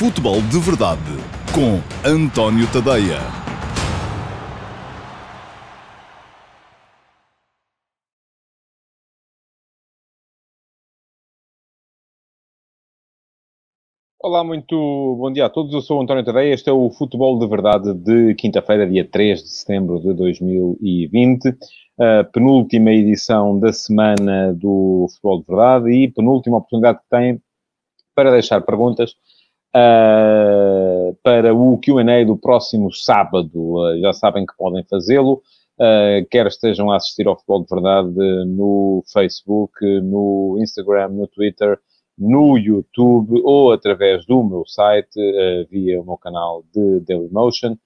Futebol de Verdade com António Tadeia. Olá, muito bom dia a todos. Eu sou António Tadeia. Este é o Futebol de Verdade de quinta-feira, dia 3 de setembro de 2020. A penúltima edição da semana do Futebol de Verdade e penúltima oportunidade que tem para deixar perguntas uh, para o QA do próximo sábado. Uh, já sabem que podem fazê-lo, uh, quer estejam a assistir ao Futebol de Verdade no Facebook, no Instagram, no Twitter, no YouTube ou através do meu site, via o meu canal de Dailymotion,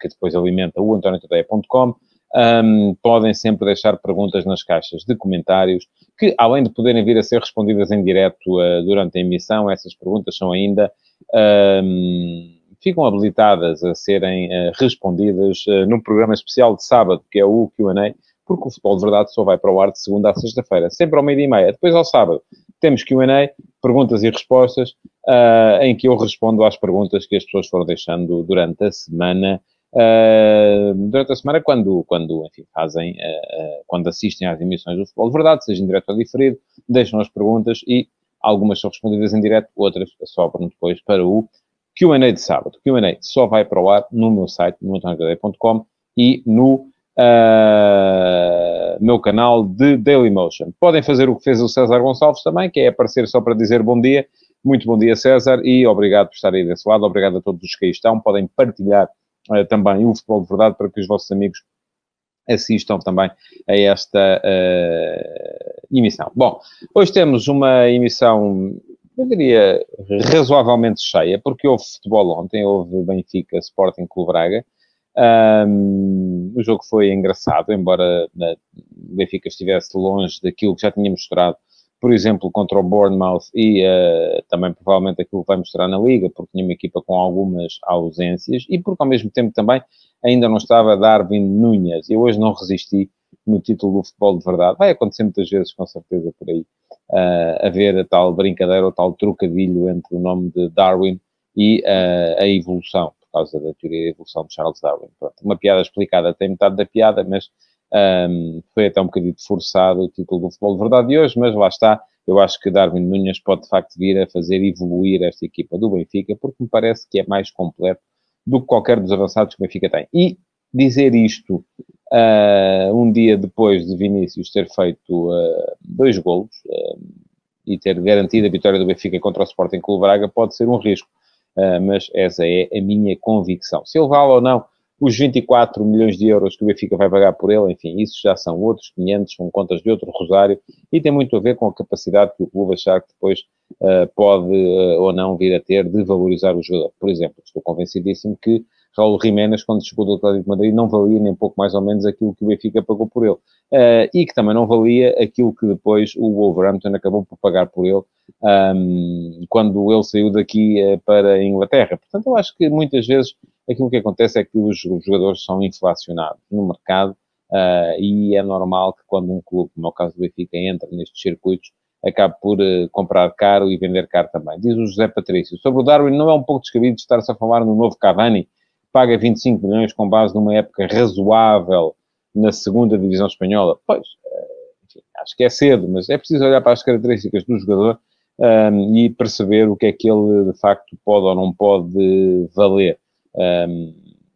que depois alimenta o antoniotadeia.com. Um, podem sempre deixar perguntas nas caixas de comentários, que além de poderem vir a ser respondidas em direto uh, durante a emissão, essas perguntas são ainda ficam habilitadas a serem uh, respondidas uh, num programa especial de sábado, que é o Q&A, porque o Futebol de Verdade só vai para o ar de segunda a sexta-feira, sempre ao meio-dia e meia. Depois, ao sábado, temos Q&A, perguntas e respostas, uh, em que eu respondo às perguntas que as pessoas foram deixando durante a semana uh, durante a semana, quando, quando enfim, fazem, uh, quando assistem às emissões do Futebol de Verdade, seja em direto ou diferido, deixam as perguntas e algumas são respondidas em direto, outras sobram depois para o Q&A de sábado. O Q&A só vai para o ar no meu site, no antoniogadeia.com e no uh, meu canal de Dailymotion. Podem fazer o que fez o César Gonçalves também, que é aparecer só para dizer bom dia. Muito bom dia, César, e obrigado por estar aí desse lado. Obrigado a todos os que aí estão. Podem partilhar uh, também o Futebol de Verdade para que os vossos amigos assistam também a esta uh, emissão. Bom, hoje temos uma emissão, eu diria, razoavelmente cheia, porque houve futebol ontem, houve Benfica, Sporting Clube Braga. Um, o jogo foi engraçado, embora o Benfica estivesse longe daquilo que já tinha mostrado por exemplo, contra o Bournemouth e uh, também provavelmente aquilo que vai mostrar na Liga, porque tinha uma equipa com algumas ausências e porque ao mesmo tempo também ainda não estava Darwin Núñez. Eu hoje não resisti no título do futebol de verdade. Vai acontecer muitas vezes, com certeza, por aí, uh, haver a tal brincadeira ou tal trocadilho entre o nome de Darwin e uh, a evolução, por causa da teoria da evolução de Charles Darwin. Pronto, uma piada explicada tem metade da piada, mas um, foi até um bocadinho forçado o título do futebol de verdade de hoje, mas lá está. Eu acho que Darwin Nunes pode de facto vir a fazer evoluir esta equipa do Benfica, porque me parece que é mais completo do que qualquer dos avançados que o Benfica tem. E dizer isto uh, um dia depois de Vinícius ter feito uh, dois golos uh, e ter garantido a vitória do Benfica contra o Sporting Clube Braga pode ser um risco. mas essa é a minha convicção. Se ele vale ou não os 24 milhões de euros que o Benfica vai pagar por ele, enfim, isso já são outros 500, são contas de outro rosário, e tem muito a ver com a capacidade que o clube achar que depois uh, pode uh, ou não vir a ter de valorizar o jogador. Por exemplo, estou convencidíssimo que Raul Jiménez, quando chegou do Atlético de Madrid, não valia nem pouco mais ou menos aquilo que o Benfica pagou por ele. Uh, e que também não valia aquilo que depois o Wolverhampton acabou por pagar por ele um, quando ele saiu daqui para a Inglaterra. Portanto, eu acho que muitas vezes aquilo que acontece é que os, jogadores são inflacionados no mercado uh, e é normal que quando um clube, como é o caso do Benfica, entra nestes circuitos, acabe por uh, comprar caro e vender caro também. Diz o José Patrício. Sobre o Darwin, não é um pouco descabido estar-se a falar no novo Cavani, paga 25 milhões com base numa época razoável na segunda divisão espanhola? Pois, uh, enfim, acho que é cedo, mas é preciso olhar para as características do jogador um, e perceber o que é que ele de facto pode ou não pode valer. Um,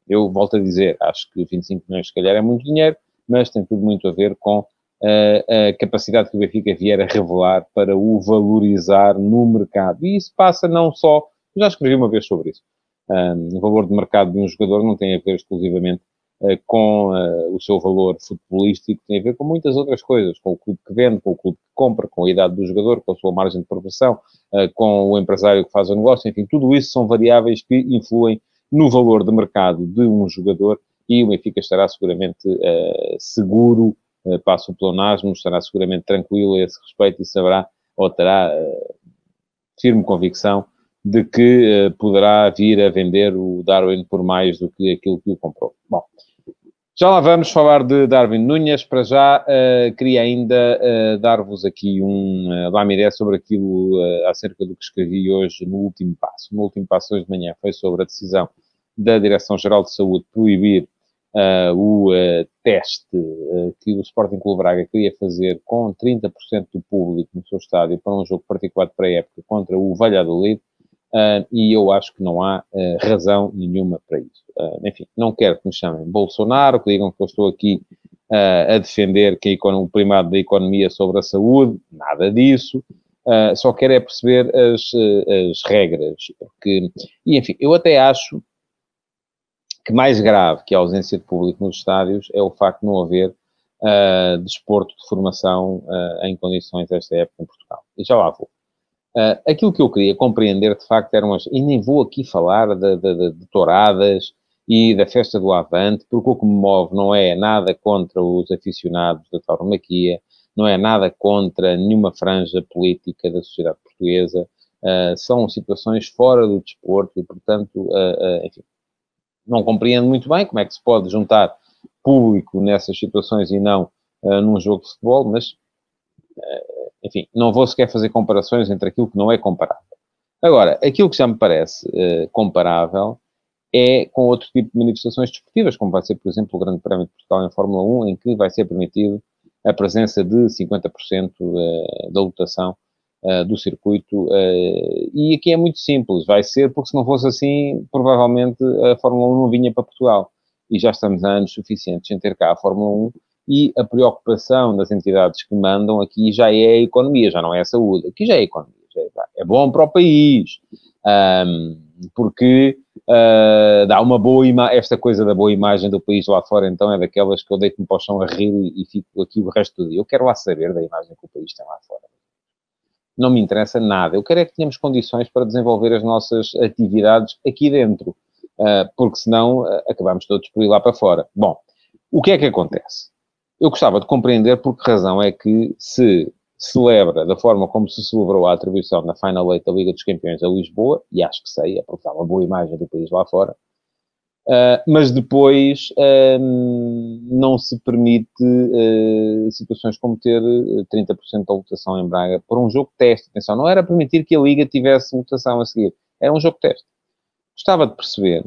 eu volto a dizer, acho que 25 milhões se calhar é muito dinheiro, mas tem tudo muito a ver com a, a capacidade que o Benfica vier a revelar para o valorizar no mercado. E isso passa não só, já escrevi uma vez sobre isso, um, o valor de mercado de um jogador não tem a ver exclusivamente uh, com uh, o seu valor futebolístico, tem a ver com muitas outras coisas, com o clube que vende, com o clube que compra, com a idade do jogador, com a sua margem de progressão, uh, com o empresário que faz o negócio, enfim, tudo isso são variáveis que influem no valor de mercado de um jogador e o Benfica estará seguramente uh, seguro, uh, passo o pleonasmo, estará seguramente tranquilo a esse respeito e saberá ou terá uh, firme convicção de que uh, poderá vir a vender o Darwin por mais do que aquilo que o comprou. Bom, Já lá vamos falar de Darwin Núñez. Para já, uh, queria ainda uh, dar-vos aqui um uh, uma ideia sobre aquilo uh, acerca do que escrevi hoje no último passo. No último passo, hoje de manhã, foi sobre a decisão da Direção-Geral de Saúde proibir o teste que o Sporting Clube Braga queria fazer com 30% do público no seu estádio para um jogo particular para a época contra o Valladolid. Uh, e eu acho que não há uh, razão nenhuma para isso. Uh, enfim, não quero que me chamem Bolsonaro, que digam que eu estou aqui a defender que o primado da economia sobre a saúde, nada disso. só quero é perceber as, as regras. Porque, e enfim, eu até acho que mais grave que a ausência de público nos estádios é o facto de não haver desporto de formação em condições desta época em Portugal. E já lá vou. Uh, aquilo que eu queria compreender, de facto, eram as... E nem vou aqui falar de, de, de, de touradas e da festa do Avante, porque o que me move não é nada contra os aficionados da tauromaquia, não é nada contra nenhuma franja política da sociedade portuguesa, uh, são situações fora do desporto e, portanto, uh, enfim, não compreendo muito bem como é que se pode juntar público nessas situações e não num jogo de futebol, mas enfim, não vou sequer fazer comparações entre aquilo que não é comparável. Agora, aquilo que já me parece uh, comparável é com outro tipo de manifestações desportivas, como vai ser, por exemplo, o Grande Prémio de Portugal em Fórmula 1, em que vai ser permitido a presença de 50% uh, da lotação uh, do circuito. E aqui é muito simples, vai ser porque se não fosse assim, provavelmente a Fórmula 1 não vinha para Portugal. E já estamos há anos suficientes em ter cá a Fórmula 1 e a preocupação das entidades que mandam aqui já é a economia, já não é a saúde. Aqui já é a economia. É, é bom para o país, um, porque uh, dá uma boa imagem. Esta coisa da boa imagem do país lá fora, então, é daquelas que eu deito-me para o chão a rir e, e fico aqui o resto do dia. Eu quero lá saber da imagem que o país tem lá fora. Não me interessa nada. Eu quero é que tenhamos condições para desenvolver as nossas atividades aqui dentro, uh, porque senão uh, acabamos todos por ir lá para fora. Bom, o que é que acontece? Eu gostava de compreender por que razão é que se celebra da forma como se celebrou a atribuição na Final Eight da Liga dos Campeões a Lisboa, e acho que sei, é porque dá uma boa imagem do país lá fora, uh, mas depois uh, não se permite uh, situações como ter 30% da votação em Braga por um jogo teste. Atenção, não era permitir que a Liga tivesse votação a seguir, era um jogo teste. Gostava de perceber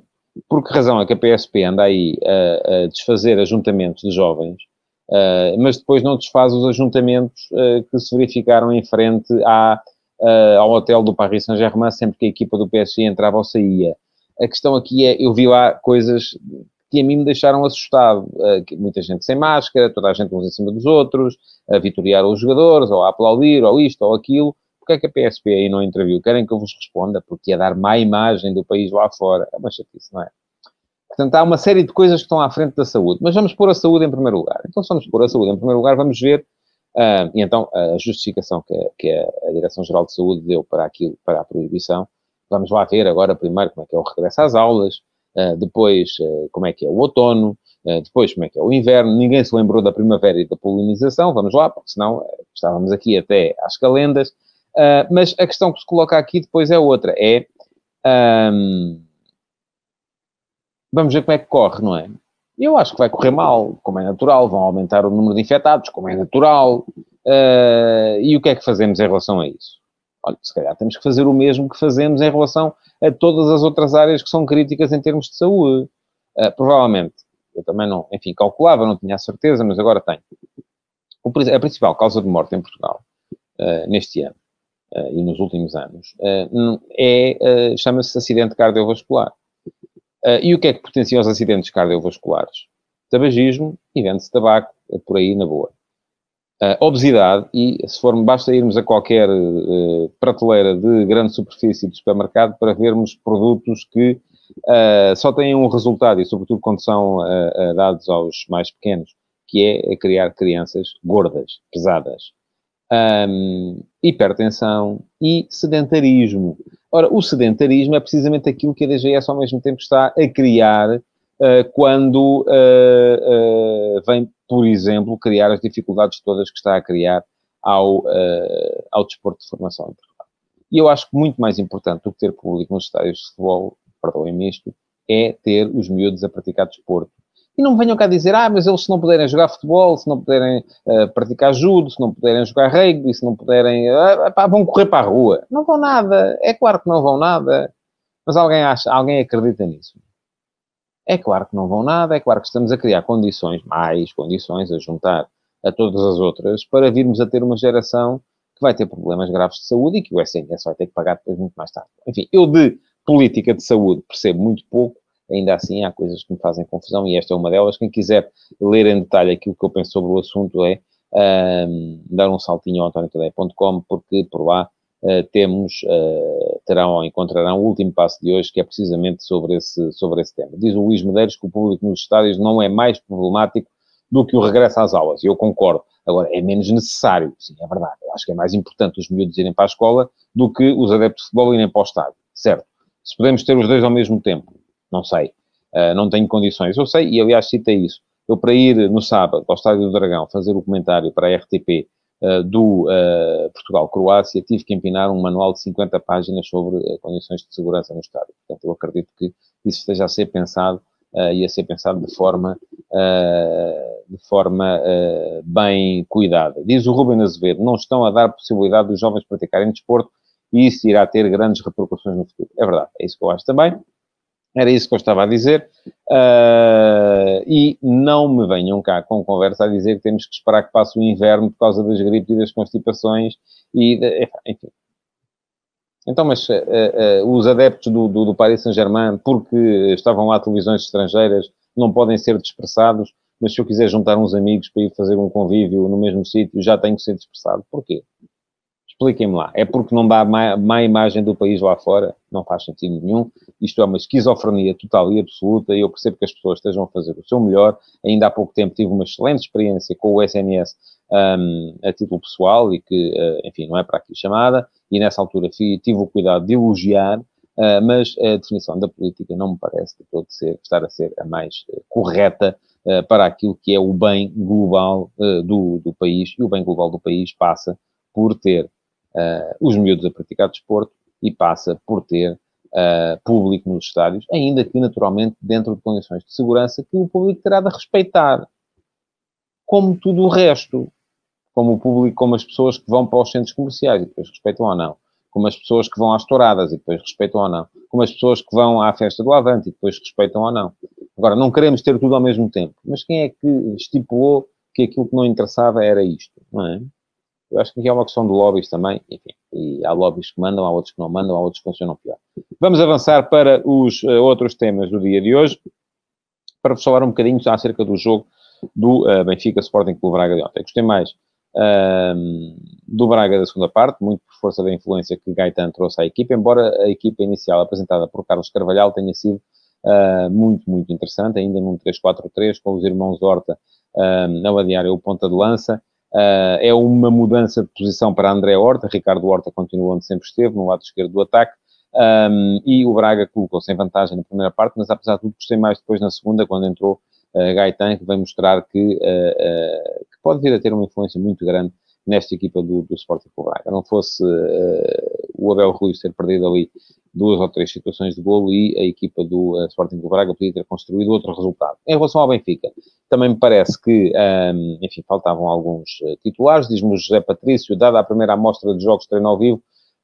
por que razão é que a PSP anda aí a, a desfazer ajuntamentos de jovens mas depois não desfaz os ajuntamentos uh, que se verificaram em frente à, uh, ao hotel do Paris Saint-Germain sempre que a equipa do PSG entrava ou saía. A questão aqui é, eu vi lá coisas que a mim me deixaram assustado. muita gente sem máscara, toda a gente uns em cima dos outros, a vitoriar os jogadores, ou a aplaudir, ou isto, ou aquilo. Porquê é que a PSP aí não interviu? Querem que eu vos responda? Porque ia dar má imagem do país lá fora. É uma chatice, não é? Portanto, há uma série de coisas que estão à frente da saúde. Mas vamos pôr a saúde em primeiro lugar. Então, se vamos pôr a saúde em primeiro lugar, vamos ver. Uh, e então, a justificação que, a, que a Direção-Geral de Saúde deu para aquilo, para a proibição, vamos lá ver agora primeiro como é que é o regresso às aulas, uh, depois uh, como é que é o outono, depois como é que é o inverno. Ninguém se lembrou da primavera e da polinização, vamos lá, porque senão estávamos aqui até às calendas. mas a questão que se coloca aqui depois é outra, é... vamos ver como é que corre, não é? Eu acho que vai correr mal, como é natural, vão aumentar o número de infectados, como é natural. Uh, e o que é que fazemos em relação a isso? Olha, se calhar temos que fazer o mesmo que fazemos em relação a todas as outras áreas que são críticas em termos de saúde. Uh, provavelmente, eu também não, enfim, calculava, não tinha a certeza, mas agora tenho. O, a principal causa de morte em Portugal, uh, neste ano e nos últimos anos, é, chama-se acidente cardiovascular. Uh, e o que é que potencia os acidentes cardiovasculares? Tabagismo e vende-se tabaco é por aí na boa. Uh, obesidade, e se for, basta irmos a qualquer uh, prateleira de grande superfície de supermercado para vermos produtos que só têm um resultado, e sobretudo quando são dados aos mais pequenos, que é criar crianças gordas, pesadas. Um, hipertensão e sedentarismo. Ora, o sedentarismo é precisamente aquilo que a DGS ao mesmo tempo está a criar uh, quando uh, uh, vem, por exemplo, criar as dificuldades todas que está a criar ao, ao desporto de formação. E eu acho que muito mais importante do que ter público nos estádios de futebol, perdoem-me isto, é ter os miúdos a praticar desporto. E não venham cá dizer, ah, mas eles se não puderem jogar futebol, se não puderem uh, praticar judo, se não puderem jogar rugby, se não puderem, uh, pá, vão correr para a rua. Não vão nada. É claro que não vão nada. Mas alguém acha, alguém acredita nisso? É claro que não vão nada, é claro que estamos a criar condições, mais condições, a juntar a todas as outras, para virmos a ter uma geração que vai ter problemas graves de saúde e que o SNS vai ter que pagar depois muito mais tarde. Enfim, eu de política de saúde percebo muito pouco, ainda assim há coisas que me fazem confusão e esta é uma delas. Quem quiser ler em detalhe aquilo que eu penso sobre o assunto é dar um saltinho ao antoniotadeia.com porque por lá uh, temos, uh, terão ou encontrarão o último passo de hoje que é precisamente sobre esse, sobre esse tema. Diz o Luís Medeiros que o público nos estádios não é mais problemático do que o regresso às aulas. E eu concordo. Agora, é menos necessário, sim, é verdade. Eu acho que é mais importante os miúdos irem para a escola do que os adeptos de futebol irem para o estádio, certo? Se podemos ter os dois ao mesmo tempo, não sei. Uh, não tenho condições. Eu sei, e aliás citei isso. Eu, para ir no sábado ao Estádio do Dragão fazer o comentário para a RTP uh, ah, do uh, Portugal-Croácia, tive que empinar um manual de 50 páginas sobre condições de segurança no estádio. Portanto, eu acredito que isso esteja a ser pensado e a ser pensado de forma, de forma bem cuidada. Diz o Ruben Azevedo, não estão a dar possibilidade dos jovens praticarem desporto e isso irá ter grandes repercussões no futuro. É verdade, é isso que eu acho também. Era isso que eu estava a dizer. Uh, e não me venham cá com conversa a dizer que temos que esperar que passe o inverno por causa das gripes e das constipações e, de, enfim, então, mas uh, uh, os adeptos do, do, do Paris Saint-Germain, porque estavam lá televisões estrangeiras, não podem ser dispersados, mas se eu quiser juntar uns amigos para ir fazer um convívio no mesmo sítio, já tenho que ser dispersado. Porquê? Expliquem-me lá. É porque não dá má, imagem do país lá fora? Não faz sentido nenhum. Isto é uma esquizofrenia total e absoluta eu percebo que as pessoas estejam a fazer o seu melhor. Ainda há pouco tempo tive uma excelente experiência com o SNS um, a título pessoal e que, uh, enfim, não é para aqui chamada e nessa altura tive o cuidado de elogiar, uh, mas a definição da política não me parece ser, estar a ser a mais uh, correta para aquilo que é o bem global do, do país, e o bem global do país passa por ter os miúdos a praticar desporto e passa por ter público nos estádios, ainda que naturalmente dentro de condições de segurança que o público terá de respeitar. Como tudo o resto como o público, como as pessoas que vão para os centros comerciais e depois respeitam ou não, como as pessoas que vão às touradas e depois respeitam ou não, como as pessoas que vão à festa do Avante e depois respeitam ou não. Agora, não queremos ter tudo ao mesmo tempo, mas quem é que estipulou que aquilo que não interessava era isto, não é? Eu acho que aqui é uma questão de lobbies também, enfim, e há lobbies que mandam, há outros que não mandam, há outros que funcionam pior. Vamos avançar para os uh, outros temas do dia de hoje, para falar um bocadinho acerca do jogo do uh, Benfica Sporting Clube Braga de ontem. Gostei mais um, do Braga da segunda parte, muito por força da influência que Gaetan trouxe à equipa, embora a equipa inicial apresentada por Carlos Carvalhal tenha sido uh, muito, muito interessante, ainda num 3-4-3, com os irmãos Horta um, a adiar o ponta de lança. Uh, é uma mudança de posição para André Horta, Ricardo Horta continua onde sempre esteve, no lado esquerdo do ataque, um, e o Braga colocou-se em vantagem na primeira parte, mas apesar de tudo gostei mais depois na segunda, quando entrou uh, Gaetan, que vem mostrar que, uh, uh, que, pode vir a ter uma influência muito grande nesta equipa do, do Sporting Clube Braga. Não fosse o Abel Ruiz ter perdido ali duas ou três situações de golo e a equipa do Sporting Clube Braga podia ter construído outro resultado. Em relação ao Benfica, também me parece que, um, enfim, faltavam alguns titulares. Diz-me o José Patrício, dada a primeira amostra de jogos de treino ao vivo,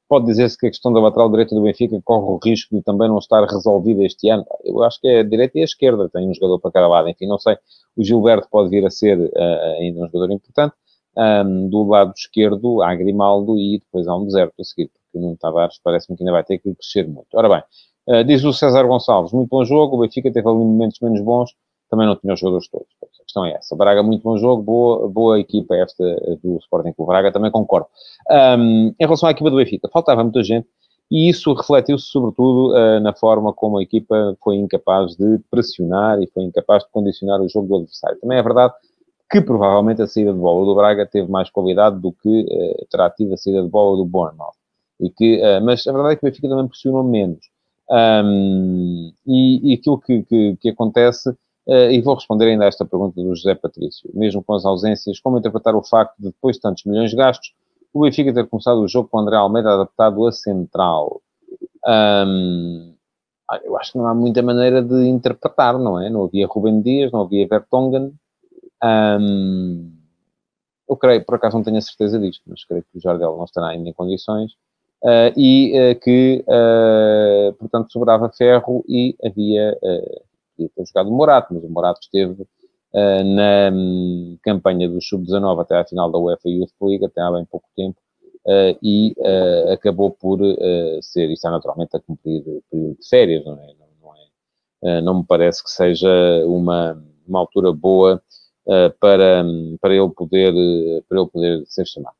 pode dizer-se que a questão da lateral direita do Benfica corre o risco de também não estar resolvida este ano. Eu acho que é a direita e a esquerda tem um jogador para cada lado. Enfim, não sei. O Gilberto pode vir a ser uh, ainda um jogador importante. Um, do lado esquerdo há Grimaldo e depois há um deserto a seguir, porque Nuno Tavares parece-me que ainda vai ter que crescer muito. Ora bem, uh, diz o César Gonçalves, muito bom jogo, o Benfica teve ali momentos menos bons, também não tinha os jogadores todos. A questão é essa. Braga, muito bom jogo, boa, boa equipa esta do Sporting Clube Braga, também concordo. Um, em relação à equipa do Benfica, faltava muita gente e isso refletiu-se sobretudo uh, na forma como a equipa foi incapaz de pressionar e foi incapaz de condicionar o jogo do adversário. Também é verdade que provavelmente a saída de bola do Braga teve mais qualidade do que uh, terá tido a saída de bola do Bournemouth. E que, uh, mas a verdade é que o Benfica também pressionou menos. Um, e, e, aquilo que, que, que acontece Uh, e vou responder ainda a esta pergunta do José Patrício. Mesmo com as ausências, como interpretar o facto de, depois de tantos milhões gastos, o Benfica ter começado o jogo com o André Almeida adaptado a central? Um, Ah, eu acho que não há muita maneira de interpretar, não é? Não havia Rubem Dias, não havia Vertonghen. Um, eu creio, por acaso não tenho a certeza disto, mas creio que o Jardel não estará ainda em condições. Uh, e uh, que, uh, portanto, sobrava ferro e havia, podia ter jogado o Morato, mas o Morato esteve na um, campanha do Sub-19 até à final da UEFA Youth League, até há bem pouco tempo, e acabou por ser, está naturalmente a cumprir período de férias, não é? Não, não, é, não me parece que seja uma, uma altura boa para, para, ele poder, para ele poder ser chamado.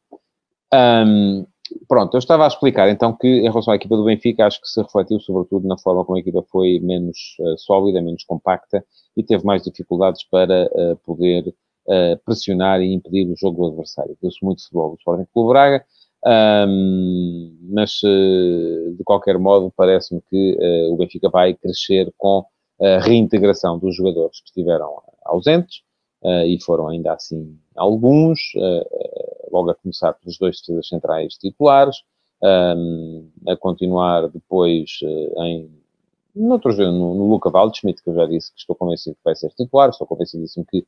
Um, Pronto, eu estava a explicar então que em relação à equipa do Benfica, acho que se refletiu sobretudo na forma como a equipa foi menos uh, sólida, menos compacta e teve mais dificuldades para uh, poder uh, pressionar e impedir o jogo do adversário. Deu-se muito futebol do Sporting Clube Braga, um, mas de qualquer modo parece-me que o Benfica vai crescer com a reintegração dos jogadores que estiveram ausentes e foram ainda assim alguns logo a começar pelos dois defesas centrais titulares, um, a continuar depois uh, em noutros, no, no Luca Waldschmidt, que eu já disse que estou convencido que vai ser titular, estou convencidíssimo que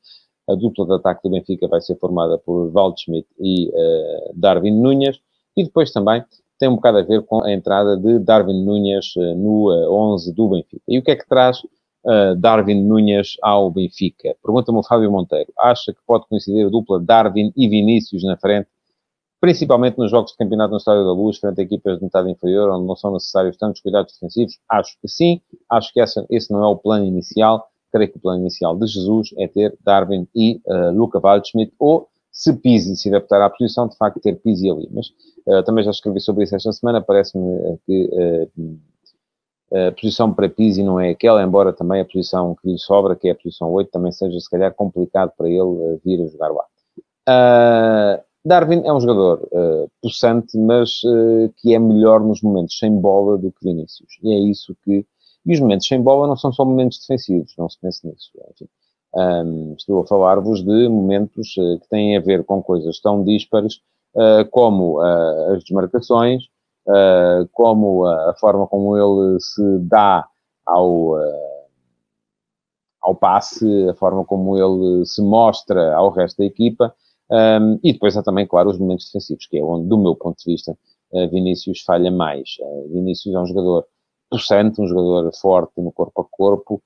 a dupla de ataque do Benfica vai ser formada por Waldschmidt e uh, Darwin Nunes, e depois também tem um bocado a ver com a entrada de Darwin Nunes uh, no uh, 11 do Benfica. E o que é que traz uh, Darwin Nunes ao Benfica. Pergunta-me o Fábio Monteiro. Acha que pode coincidir a dupla Darwin e Vinícius na frente, principalmente nos jogos de campeonato no Estádio da Luz, frente a equipas de metade inferior, onde não são necessários tantos cuidados defensivos? Acho que sim. Acho que essa, esse não é o plano inicial. Creio que o plano inicial de Jesus é ter Darwin e uh, Luca Waldschmidt, ou se Pizzi se adaptar à posição, de facto ter Pizzi ali. Mas uh, também já escrevi sobre isso esta semana, parece-me que uh, a posição para Pizzi não é aquela, embora também a posição que lhe sobra, que é a posição 8, também seja se calhar complicado para ele uh, vir a jogar lá. Uh, Darwin é um jogador uh, possante, mas uh, que é melhor nos momentos sem bola do que Vinícius. E é isso que. E os momentos sem bola não são só momentos defensivos, não se pense nisso. Enfim, um, estou a falar-vos de momentos que têm a ver com coisas tão díspares como as desmarcações, uh, como a, a, forma como ele se dá ao, uh, ao passe, a forma como ele se mostra ao resto da equipa, um, e depois há também, claro, os momentos defensivos, que é onde, do meu ponto de vista, uh, Vinícius falha mais. Vinícius é um jogador possante, um jogador forte no corpo a corpo.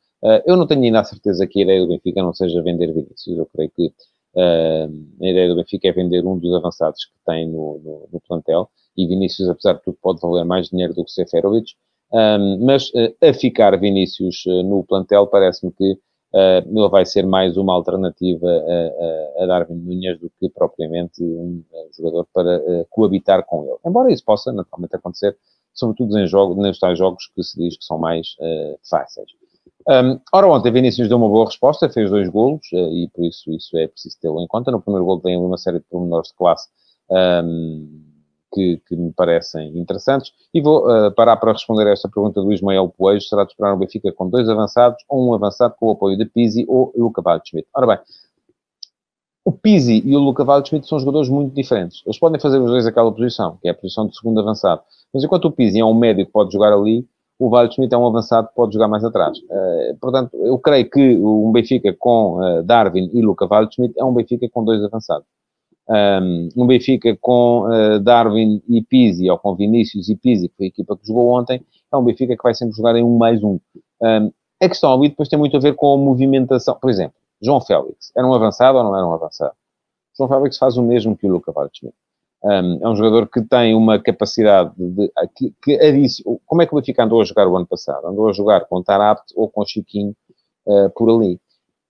eu não tenho ainda a certeza que a ideia do Benfica não seja vender Vinícius. Eu creio que a ideia do Benfica é vender um dos avançados que tem no, no, no plantel e Vinícius, apesar de tudo, pode valer mais dinheiro do que Seferovic. Um, mas uh, a ficar Vinícius uh, no plantel, parece-me que uh, ele vai ser mais uma alternativa a, a, Darwin Nunes do que propriamente um jogador para coabitar com ele. Embora isso possa naturalmente acontecer, sobretudo em jogos, nos tais jogos que se diz que são mais fáceis. Um, ora, ontem Vinícius deu uma boa resposta, fez dois golos, e por isso isso é preciso tê-lo em conta. No primeiro golo tem uma série de pormenores de classe um, que, que, me parecem interessantes. E vou uh, parar para responder a esta pergunta do Ismael Poejo. Será de esperar o Benfica com dois avançados ou um avançado com o apoio de Pizzi ou Luca Waldschmidt? Ora bem, o Pizzi e o Luca Waldschmidt são jogadores muito diferentes. Eles podem fazer os dois aquela posição, que é a posição de segundo avançado. Mas enquanto o Pizzi é um médio que pode jogar ali, o Waldschmidt é um avançado que pode jogar mais atrás. Uh, portanto, eu creio que um Benfica com uh, Darwin e Luca Waldschmidt é um Benfica com dois avançados um, Benfica com uh, Darwin e Pizzi, ou com Vinícius e Pizzi, que foi a equipa que jogou ontem, é um Benfica que vai sempre jogar em um mais um. um a questão ali depois tem muito a ver com a movimentação. Por exemplo, João Félix, era um avançado ou não era um avançado? João Félix faz o mesmo que o Luca Waldschmidt. Um, é um jogador que tem uma capacidade de... Que, que como é que o Benfica andou a jogar o ano passado? Andou a jogar com Tarapt ou com Chiquinho uh, por ali.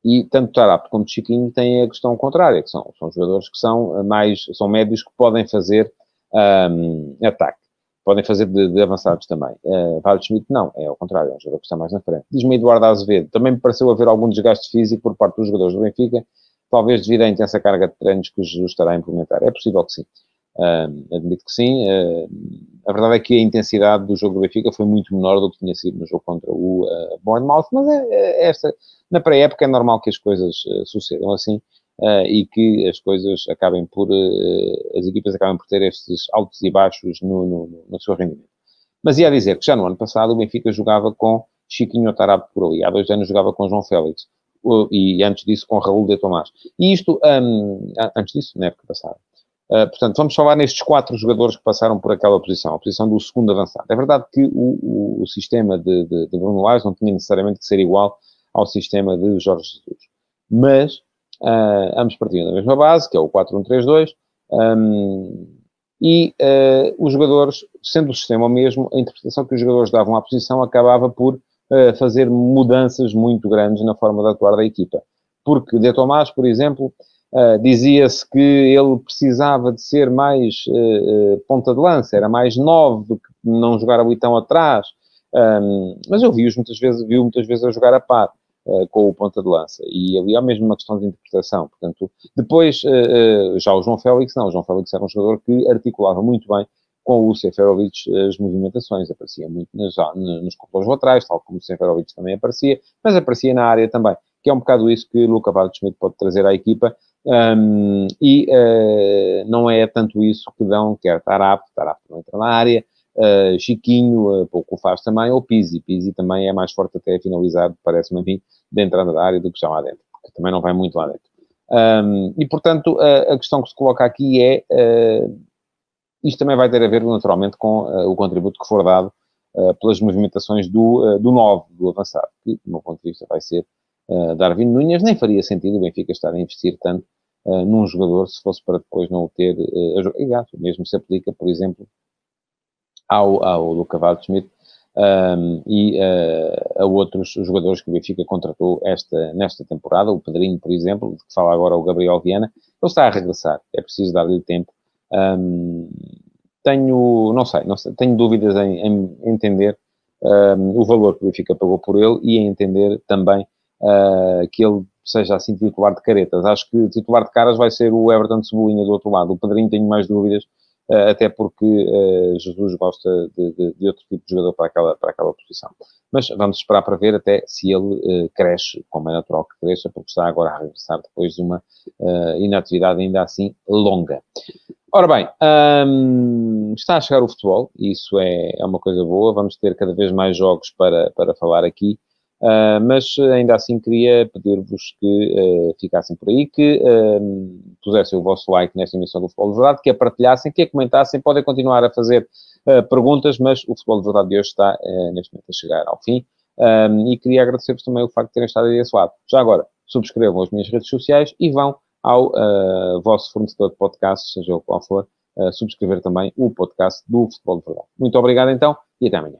E tanto Tarap como Chiquinho têm a questão contrária, que são, são jogadores que são mais, são médios que podem fazer um, ataque. Podem fazer de, de avançados também. Uh, Schmidt não, é ao contrário, é um jogador que está mais na frente. Diz-me Eduardo Azevedo, também me pareceu haver algum desgaste físico por parte dos jogadores do Benfica, talvez devido à intensa carga de treinos que Jesus estará a implementar. É possível que sim. Uh, admito que sim. Uh, a verdade é que a intensidade do jogo do Benfica foi muito menor do que tinha sido no jogo contra o uh, Bournemouth, mas é, é esta, na pré-época é normal que as coisas sucedam assim e que as coisas acabem por, as equipas acabem por ter estes altos e baixos no, no, no, seu rendimento. Mas ia dizer que já no ano passado o Benfica jogava com Chiquinho Tarab por ali. Há dois anos jogava com João Félix. E antes disso com Raul de Tomás. E isto, um, antes disso, na época passada. Uh, portanto, vamos falar nestes quatro jogadores que passaram por aquela posição, a posição do segundo avançado. É verdade que o, o, o sistema de, de, de Bruno Lage não tinha necessariamente que ser igual ao sistema de Jorge Jesus. Mas uh, ambos partiam da mesma base, que é o 4-1-3-2, um, e uh, os jogadores, sendo o sistema o mesmo, a interpretação que os jogadores davam à posição acabava por uh, fazer mudanças muito grandes na forma de atuar da equipa. Porque De Tomás, por exemplo, uh, dizia-se que ele precisava de ser mais ponta de lança, era mais nove do que não jogar ali tão atrás. Um, mas eu vi-os muitas vezes, vi muitas vezes a jogar a par. Uh, com o ponta de lança. E ali há mesmo uma questão de interpretação. Portanto, depois, uh, uh, já o João Félix, não, o João Félix era um jogador que articulava muito bem com o Seferovic as movimentações, aparecia muito nas, nos corredores laterais, tal como o Seferovic também aparecia, mas aparecia na área também, que é um bocado isso que Luca Schmidt pode trazer à equipa, um, e não é tanto isso que dão, quer Tarap, Tarap não entra na área, Uh, Chiquinho, uh, pouco faz também, ou Pizzi. Pizzi também é mais forte até a finalizar, parece-me a mim, de entrada da área do que já lá dentro, porque também não vai muito lá dentro. Um, e, portanto, a, a, questão que se coloca aqui é, uh, isto também vai ter a ver, naturalmente, com o contributo que for dado pelas movimentações do, do 9, do avançado, que, do meu ponto de vista, vai ser Darwin Nunes. Nem faria sentido o Benfica estar a investir tanto num jogador se fosse para depois não o ter a jogar. E, mesmo se aplica, por exemplo, ao, ao Luca Waldschmidt um, e uh, a outros jogadores que o Benfica contratou esta, nesta temporada, o Pedrinho, por exemplo, de que fala agora o Gabriel Viana, ele está a regressar, é preciso dar-lhe tempo. Um, tenho, não sei, não sei, tenho dúvidas em, em entender um, o valor que o Benfica pagou por ele e em entender também uh, que ele seja assim titular de caretas. Acho que titular de caras vai ser o Everton Cebolinha do outro lado. O Pedrinho tenho mais dúvidas eh, até porque uh, Jesus gosta de, de, de, outro tipo de jogador para aquela, para aquela posição. Mas vamos esperar para ver até se ele uh, cresce, como é natural que cresça, porque está agora a regressar depois de uma uh, inatividade ainda assim longa. Ora bem, está a chegar o futebol, isso é, é uma coisa boa, vamos ter cada vez mais jogos para, para falar aqui. Uh, mas ainda assim queria pedir-vos que uh, ficassem por aí, que uh, pusessem o vosso like nesta emissão do Futebol de Verdade, que a partilhassem, que a comentassem, podem continuar a fazer perguntas, mas o Futebol de Verdade de hoje está neste momento a chegar ao fim. Um, e queria agradecer-vos também o facto de terem estado aí desse lado. Já agora, subscrevam as minhas redes sociais e vão ao vosso fornecedor de podcast, seja o qual for, subscrever também o podcast do Futebol de Verdade. Muito obrigado então e até amanhã.